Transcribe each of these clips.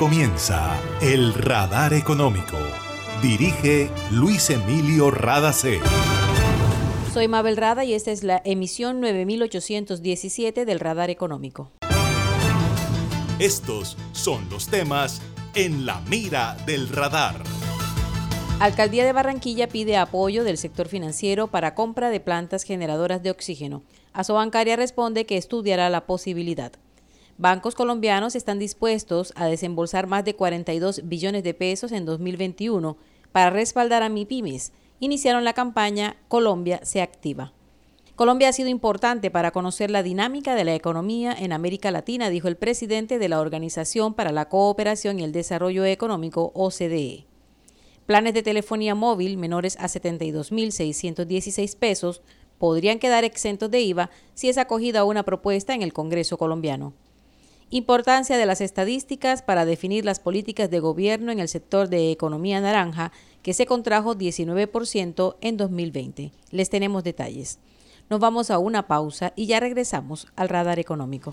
comienza El Radar Económico. Dirige Luis Emilio Radacé. Soy Mabel Rada y esta es la emisión 9817 del Radar Económico. Estos son los temas en la mira del radar. Alcaldía de Barranquilla pide apoyo del sector financiero para compra de plantas generadoras de oxígeno. Asobancaria responde que estudiará la posibilidad. Bancos colombianos están dispuestos a desembolsar más de 42 billones de pesos en 2021 para respaldar a MIPIMES. Iniciaron la campaña Colombia se activa. Colombia ha sido importante para conocer la dinámica de la economía en América Latina, dijo el presidente de la Organización para la Cooperación y el Desarrollo Económico, OCDE. Planes de telefonía móvil menores a 72.616 pesos podrían quedar exentos de IVA si es acogida una propuesta en el Congreso colombiano. Importancia de las estadísticas para definir las políticas de gobierno en el sector de economía naranja, que se contrajo 19% en 2020. Les tenemos detalles. Nos vamos a una pausa y ya regresamos al radar económico.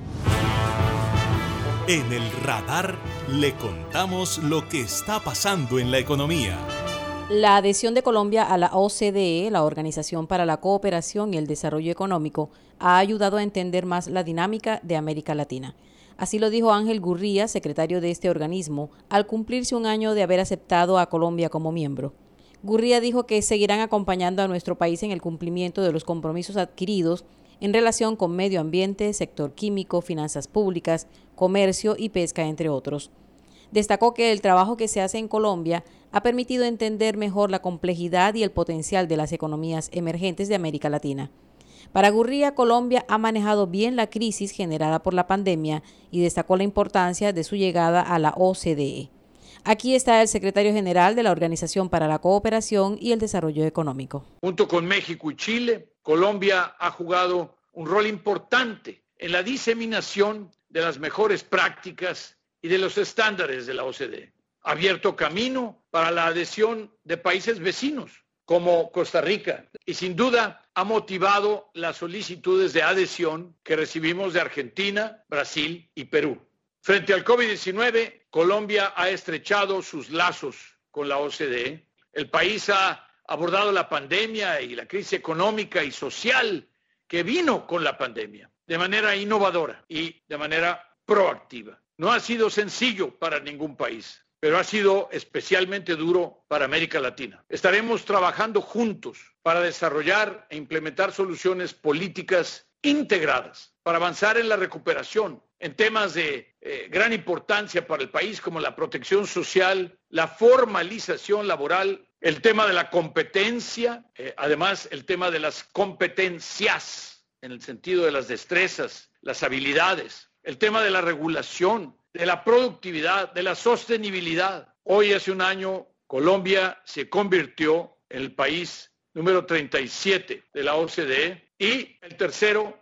En el radar le contamos lo que está pasando en la economía. La adhesión de Colombia a la OCDE, la Organización para la Cooperación y el Desarrollo Económico, ha ayudado a entender más la dinámica de América Latina. Así lo dijo Ángel Gurría, secretario de este organismo, al cumplirse un año de haber aceptado a Colombia como miembro. Gurría dijo que seguirán acompañando a nuestro país en el cumplimiento de los compromisos adquiridos en relación con medio ambiente, sector químico, finanzas públicas, comercio y pesca, entre otros. Destacó que el trabajo que se hace en Colombia ha permitido entender mejor la complejidad y el potencial de las economías emergentes de América Latina. Para Gurría, Colombia ha manejado bien la crisis generada por la pandemia y destacó la importancia de su llegada a la OCDE. Aquí está el secretario general de la Organización para la Cooperación y el Desarrollo Económico. Junto con México y Chile, Colombia ha jugado un rol importante en la diseminación de las mejores prácticas y de los estándares de la OCDE. Ha abierto camino para la adhesión de países vecinos como Costa Rica y sin duda ha motivado las solicitudes de adhesión que recibimos de Argentina, Brasil y Perú. Frente al COVID-19, Colombia ha estrechado sus lazos con la OCDE. El país ha abordado la pandemia y la crisis económica y social que vino con la pandemia de manera innovadora y de manera proactiva. No ha sido sencillo para ningún país, pero ha sido especialmente duro para América Latina. Estaremos trabajando juntos para desarrollar e implementar soluciones políticas integradas para avanzar en la recuperación en temas de eh, gran importancia para el país como la protección social, la formalización laboral, el tema de la competencia, eh, además el tema de las competencias en el sentido de las destrezas, las habilidades, el tema de la regulación, de la productividad, de la sostenibilidad. Hoy, hace un año, Colombia se convirtió en el país número 37 de la OCDE y el tercero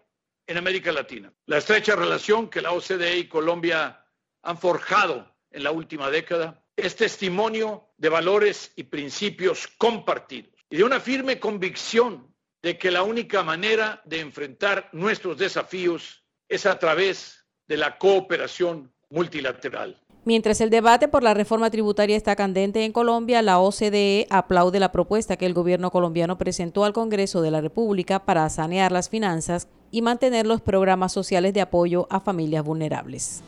en América Latina. La estrecha relación que la OCDE y Colombia han forjado en la última década es testimonio de valores y principios compartidos y de una firme convicción de que la única manera de enfrentar nuestros desafíos es a través de la cooperación multilateral. Mientras el debate por la reforma tributaria está candente en Colombia, la OCDE aplaude la propuesta que el gobierno colombiano presentó al Congreso de la República para sanear las finanzas y mantener los programas sociales de apoyo a familias vulnerables.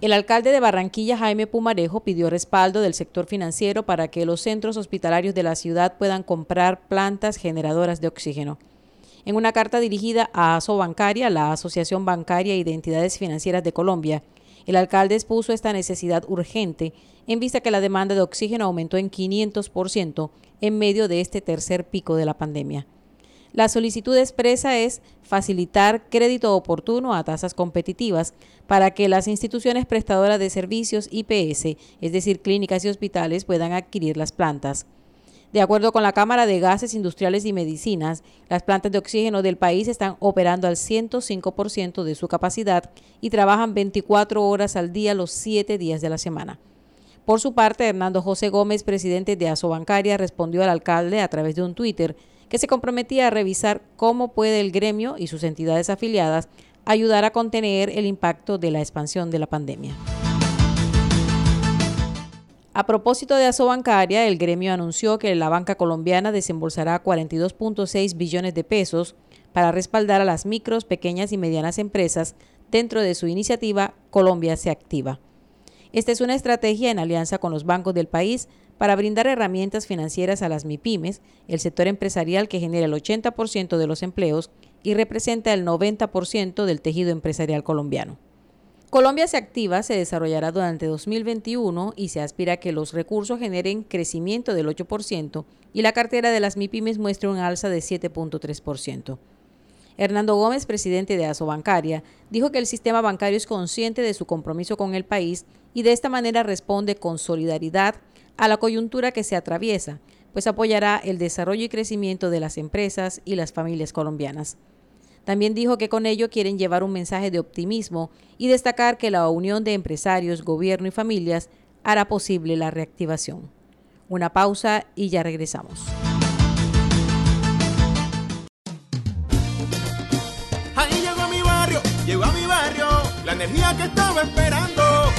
El alcalde de Barranquilla, Jaime Pumarejo, pidió respaldo del sector financiero para que los centros hospitalarios de la ciudad puedan comprar plantas generadoras de oxígeno. En una carta dirigida a ASO Bancaria, la Asociación Bancaria e Identidades Financieras de Colombia, el alcalde expuso esta necesidad urgente en vista que la demanda de oxígeno aumentó en 500% en medio de este tercer pico de la pandemia. La solicitud expresa es facilitar crédito oportuno a tasas competitivas para que las instituciones prestadoras de servicios IPS, es decir, clínicas y hospitales, puedan adquirir las plantas. De acuerdo con la Cámara de Gases Industriales y Medicinas, las plantas de oxígeno del país están operando al 105% de su capacidad y trabajan 24 horas al día los 7 días de la semana. Por su parte, Hernando José Gómez, presidente de Asobancaria, respondió al alcalde a través de un Twitter que se comprometía a revisar cómo puede el gremio y sus entidades afiliadas ayudar a contener el impacto de la expansión de la pandemia. A propósito de Asobancaria, el gremio anunció que la banca colombiana desembolsará 42.6 billones de pesos para respaldar a las micros, pequeñas y medianas empresas dentro de su iniciativa Colombia se activa. Esta es una estrategia en alianza con los bancos del país para brindar herramientas financieras a las MIPIMES, el sector empresarial que genera el 80% de los empleos y representa el 90% del tejido empresarial colombiano. Colombia se activa se desarrollará durante 2021 y se aspira a que los recursos generen crecimiento del 8% y la cartera de las MIPIMES muestre un alza de 7.3%. Hernando Gómez, presidente de Asobancaria, dijo que el sistema bancario es consciente de su compromiso con el país y de esta manera responde con solidaridad a la coyuntura que se atraviesa, pues apoyará el desarrollo y crecimiento de las empresas y las familias colombianas. También dijo que con ello quieren llevar un mensaje de optimismo y destacar que la unión de empresarios, gobierno y familias hará posible la reactivación. Una pausa y ya regresamos.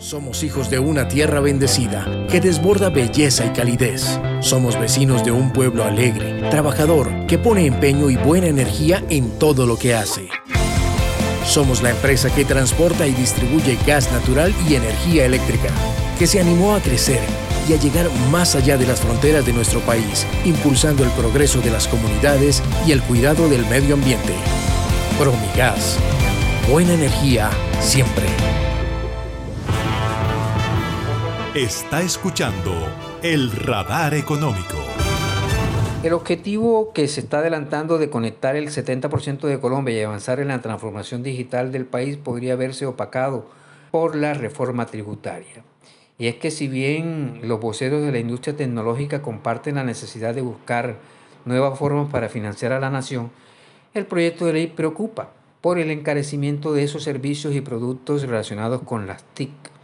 Somos hijos de una tierra bendecida que desborda belleza y calidez. Somos vecinos de un pueblo alegre, trabajador, que pone empeño y buena energía en todo lo que hace. Somos la empresa que transporta y distribuye gas natural y energía eléctrica, que se animó a crecer y a llegar más allá de las fronteras de nuestro país, impulsando el progreso de las comunidades y el cuidado del medio ambiente. Promigas. Buena energía siempre. Está escuchando el radar económico. El objetivo que se está adelantando de conectar el 70% de Colombia y avanzar en la transformación digital del país podría verse opacado por la reforma tributaria. Y es que si bien los voceros de la industria tecnológica comparten la necesidad de buscar nuevas formas para financiar a la nación, el proyecto de ley preocupa por el encarecimiento de esos servicios y productos relacionados con las TIC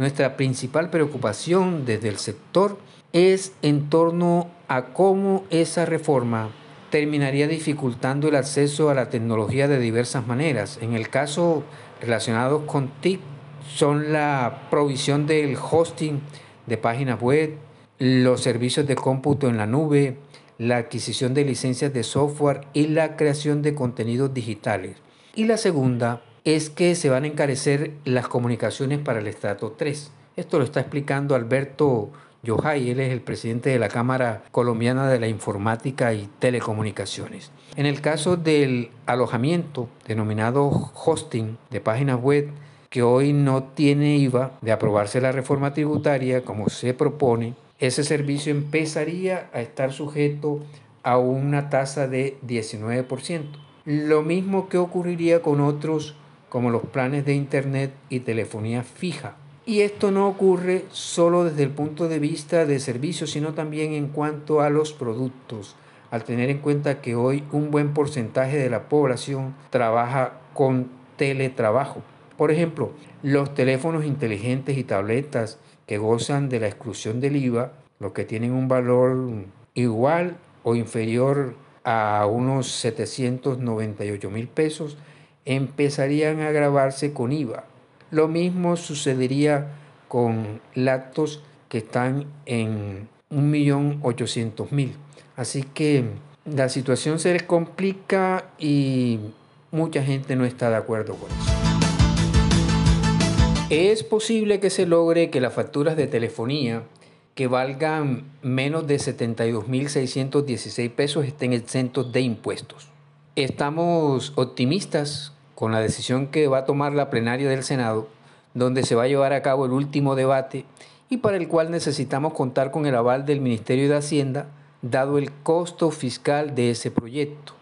nuestra principal preocupación desde el sector es en torno a cómo esa reforma terminaría dificultando el acceso a la tecnología de diversas maneras. En el caso relacionado con TIC son la provisión del hosting de páginas web, los servicios de cómputo en la nube, la adquisición de licencias de software y la creación de contenidos digitales. Y la segunda es que se van a encarecer las comunicaciones para el estrato 3. Esto lo está explicando Alberto Yohay, él es el presidente de la Cámara Colombiana de la Informática y Telecomunicaciones. En el caso del alojamiento denominado hosting de páginas web, que hoy no tiene IVA de aprobarse la reforma tributaria como se propone, ese servicio empezaría a estar sujeto a una tasa de 19%. Lo mismo que ocurriría con otros como los planes de Internet y telefonía fija. Y esto no ocurre solo desde el punto de vista de servicios, sino también en cuanto a los productos, al tener en cuenta que hoy un buen porcentaje de la población trabaja con teletrabajo. Por ejemplo, los teléfonos inteligentes y tabletas que gozan de la exclusión del IVA, los que tienen un valor igual o inferior a unos 798 mil pesos, empezarían a grabarse con IVA. Lo mismo sucedería con lactos que están en 1.800.000. Así que la situación se les complica y mucha gente no está de acuerdo con eso. Es posible que se logre que las facturas de telefonía que valgan menos de 72.616 pesos estén exentos de impuestos. Estamos optimistas con la decisión que va a tomar la plenaria del Senado, donde se va a llevar a cabo el último debate y para el cual necesitamos contar con el aval del Ministerio de Hacienda, dado el costo fiscal de ese proyecto.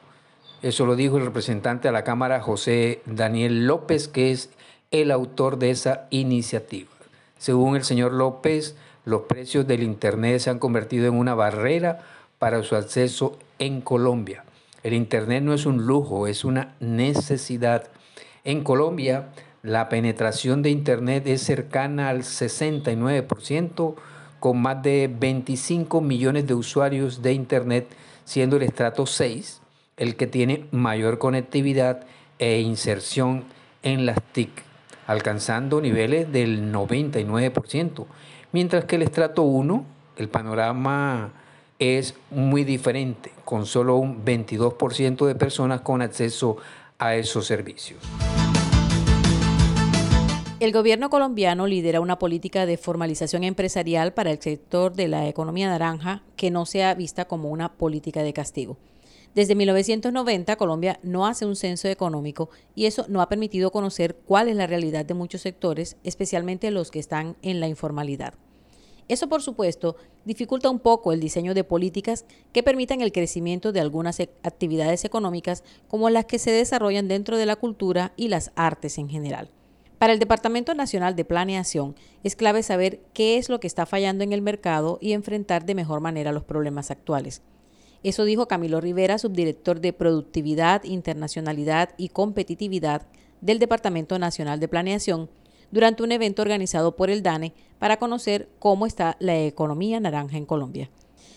Eso lo dijo el representante a la Cámara, José Daniel López, que es el autor de esa iniciativa. Según el señor López, los precios del Internet se han convertido en una barrera para su acceso en Colombia. El Internet no es un lujo, es una necesidad. En Colombia, la penetración de Internet es cercana al 69%, con más de 25 millones de usuarios de Internet, siendo el estrato 6 el que tiene mayor conectividad e inserción en las TIC alcanzando niveles del 99%, mientras que el estrato 1, el panorama es muy diferente, con solo un 22% de personas con acceso a esos servicios. El gobierno colombiano lidera una política de formalización empresarial para el sector de la economía naranja que no sea vista como una política de castigo. Desde 1990 Colombia no hace un censo económico y eso no ha permitido conocer cuál es la realidad de muchos sectores, especialmente los que están en la informalidad. Eso, por supuesto, dificulta un poco el diseño de políticas que permitan el crecimiento de algunas e-, actividades económicas como las que se desarrollan dentro de la cultura y las artes en general. Para el Departamento Nacional de Planeación es clave saber qué es lo que está fallando en el mercado y enfrentar de mejor manera los problemas actuales. Eso dijo Camilo Rivera, subdirector de Productividad, Internacionalidad y Competitividad del Departamento Nacional de Planeación, durante un evento organizado por el DANE para conocer cómo está la economía naranja en Colombia.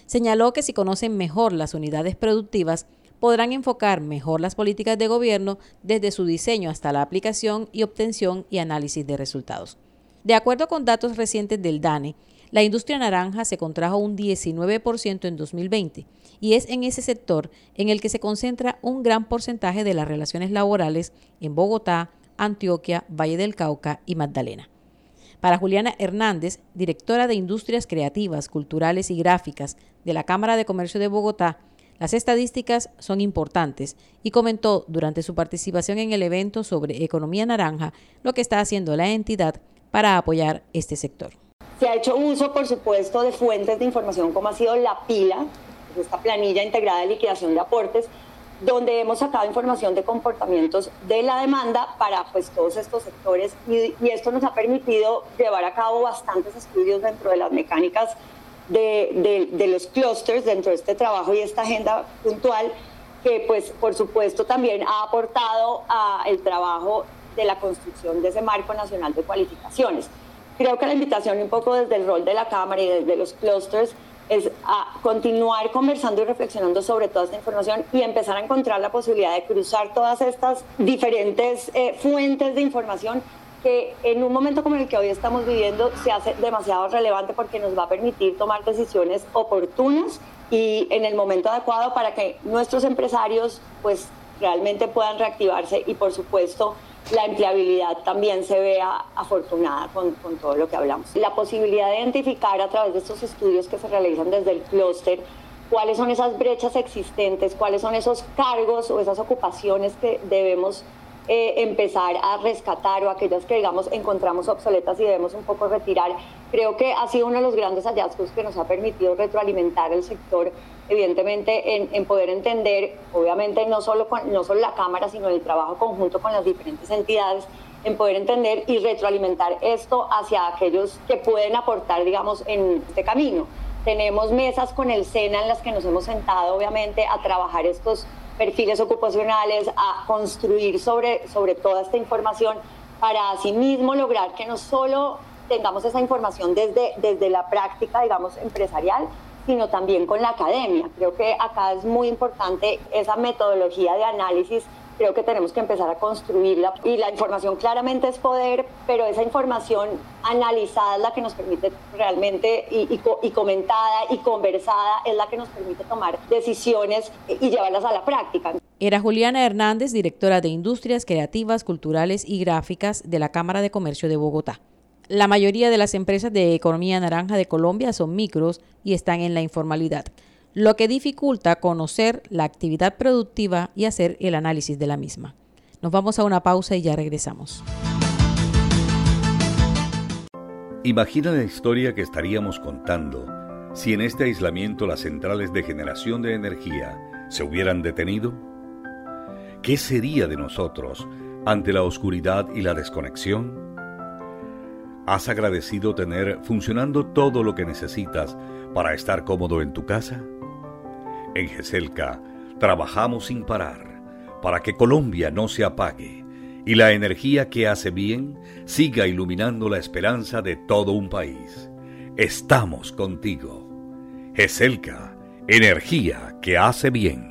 Señaló que si conocen mejor las unidades productivas, podrán enfocar mejor las políticas de gobierno desde su diseño hasta la aplicación y obtención y análisis de resultados. De acuerdo con datos recientes del DANE, la industria naranja se contrajo un 19% en 2020 y es en ese sector en el que se concentra un gran porcentaje de las relaciones laborales en Bogotá, Antioquia, Valle del Cauca y Magdalena. Para Juliana Hernández, directora de Industrias Creativas, Culturales y Gráficas de la Cámara de Comercio de Bogotá, las estadísticas son importantes y comentó durante su participación en el evento sobre economía naranja lo que está haciendo la entidad para apoyar este sector. Se ha hecho uso, por supuesto, de fuentes de información como ha sido la pila, esta planilla integrada de liquidación de aportes, donde hemos sacado información de comportamientos de la demanda para pues, todos estos sectores y, esto nos ha permitido llevar a cabo bastantes estudios dentro de las mecánicas de, de, los clusters, dentro de este trabajo y esta agenda puntual, que pues por supuesto también ha aportado al trabajo de la construcción de ese marco nacional de cualificaciones. Creo que la invitación un poco desde el rol de la Cámara y desde los clusters es a continuar conversando y reflexionando sobre toda esta información y empezar a encontrar la posibilidad de cruzar todas estas diferentes eh, fuentes de información que en un momento como el que hoy estamos viviendo se hace demasiado relevante porque nos va a permitir tomar decisiones oportunas y en el momento adecuado para que nuestros empresarios pues realmente puedan reactivarse y por supuesto la empleabilidad también se vea afortunada con, con, todo lo que hablamos. La posibilidad de identificar a través de estos estudios que se realizan desde el clúster cuáles son esas brechas existentes, cuáles son esos cargos o esas ocupaciones que debemos eh, empezar a rescatar o aquellas que digamos encontramos obsoletas y debemos un poco retirar. Creo que ha sido uno de los grandes hallazgos que nos ha permitido retroalimentar el sector, evidentemente en, en poder entender, obviamente no solo, no solo la Cámara, sino el trabajo conjunto con las diferentes entidades, en poder entender y retroalimentar esto hacia aquellos que pueden aportar, digamos, en este camino. Tenemos mesas con el SENA en las que nos hemos sentado, obviamente, a trabajar estos perfiles ocupacionales, a construir sobre, sobre toda esta información para asimismo lograr que no solo tengamos esa información desde, desde la práctica, digamos, empresarial, sino también con la academia. Creo que acá es muy importante esa metodología de análisis creo que tenemos que empezar a construirla y la información claramente es poder, pero esa información analizada es la que nos permite realmente y, comentada y conversada es la que nos permite tomar decisiones y llevarlas a la práctica. Era Juliana Hernández, directora de Industrias Creativas, Culturales y Gráficas de la Cámara de Comercio de Bogotá. La mayoría de las empresas de economía naranja de Colombia son micros y están en la informalidad lo que dificulta conocer la actividad productiva y hacer el análisis de la misma. Nos vamos a una pausa y ya regresamos. Imagina la historia que estaríamos contando si en este aislamiento las centrales de generación de energía se hubieran detenido. ¿Qué sería de nosotros ante la oscuridad y la desconexión? ¿Has agradecido tener funcionando todo lo que necesitas para estar cómodo en tu casa? En GESELCA trabajamos sin parar para que Colombia no se apague y la energía que hace bien siga iluminando la esperanza de todo un país. Estamos contigo. GESELCA, energía que hace bien.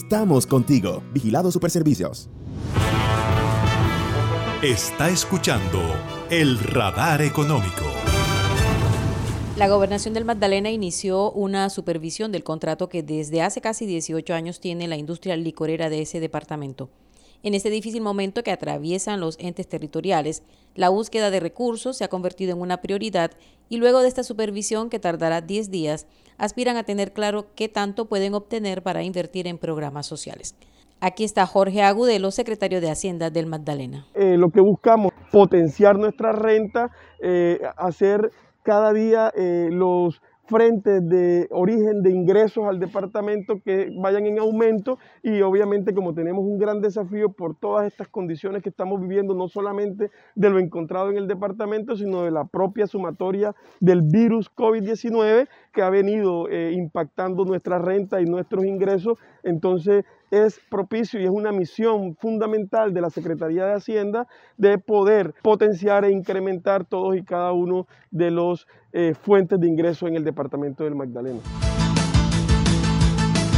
Estamos contigo. Vigilado Superservicios. Está escuchando el radar económico. La gobernación del Magdalena inició una supervisión del contrato que desde hace casi 18 años tiene la industria licorera de ese departamento. En este difícil momento que atraviesan los entes territoriales, la búsqueda de recursos se ha convertido en una prioridad y luego de esta supervisión que tardará 10 días, aspiran a tener claro qué tanto pueden obtener para invertir en programas sociales. Aquí está Jorge Agudelo, secretario de Hacienda del Magdalena. Eh, lo que buscamos, potenciar nuestra renta, eh, hacer cada día eh, los frentes de origen de ingresos al departamento que vayan en aumento y obviamente como tenemos un gran desafío por todas estas condiciones que estamos viviendo, no solamente de lo encontrado en el departamento, sino de la propia sumatoria del virus COVID-19 que ha venido eh, impactando nuestra renta y nuestros ingresos, entonces es propicio y es una misión fundamental de la Secretaría de Hacienda de poder potenciar e incrementar todos y cada uno de los eh, fuentes de ingreso en el departamento del Magdalena.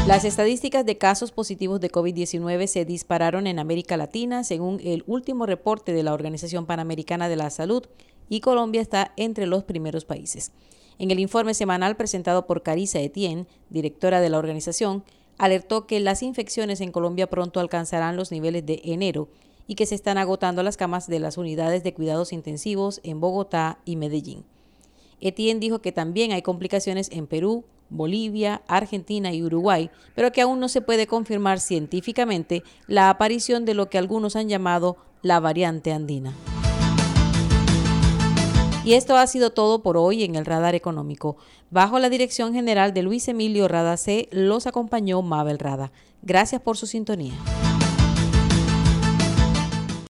Las estadísticas de casos positivos de COVID-19 se dispararon en América Latina según el último reporte de la Organización Panamericana de la Salud y Colombia está entre los primeros países. En el informe semanal presentado por Carissa Etienne, directora de la organización, alertó que las infecciones en Colombia pronto alcanzarán los niveles de enero y que se están agotando las camas de las unidades de cuidados intensivos en Bogotá y Medellín. Etienne dijo que también hay complicaciones en Perú, Bolivia, Argentina y Uruguay, pero que aún no se puede confirmar científicamente la aparición de lo que algunos han llamado la variante andina. Y esto ha sido todo por hoy en el Radar Económico. Bajo la dirección general de Luis Emilio Rada C, los acompañó Mabel Rada. Gracias por su sintonía.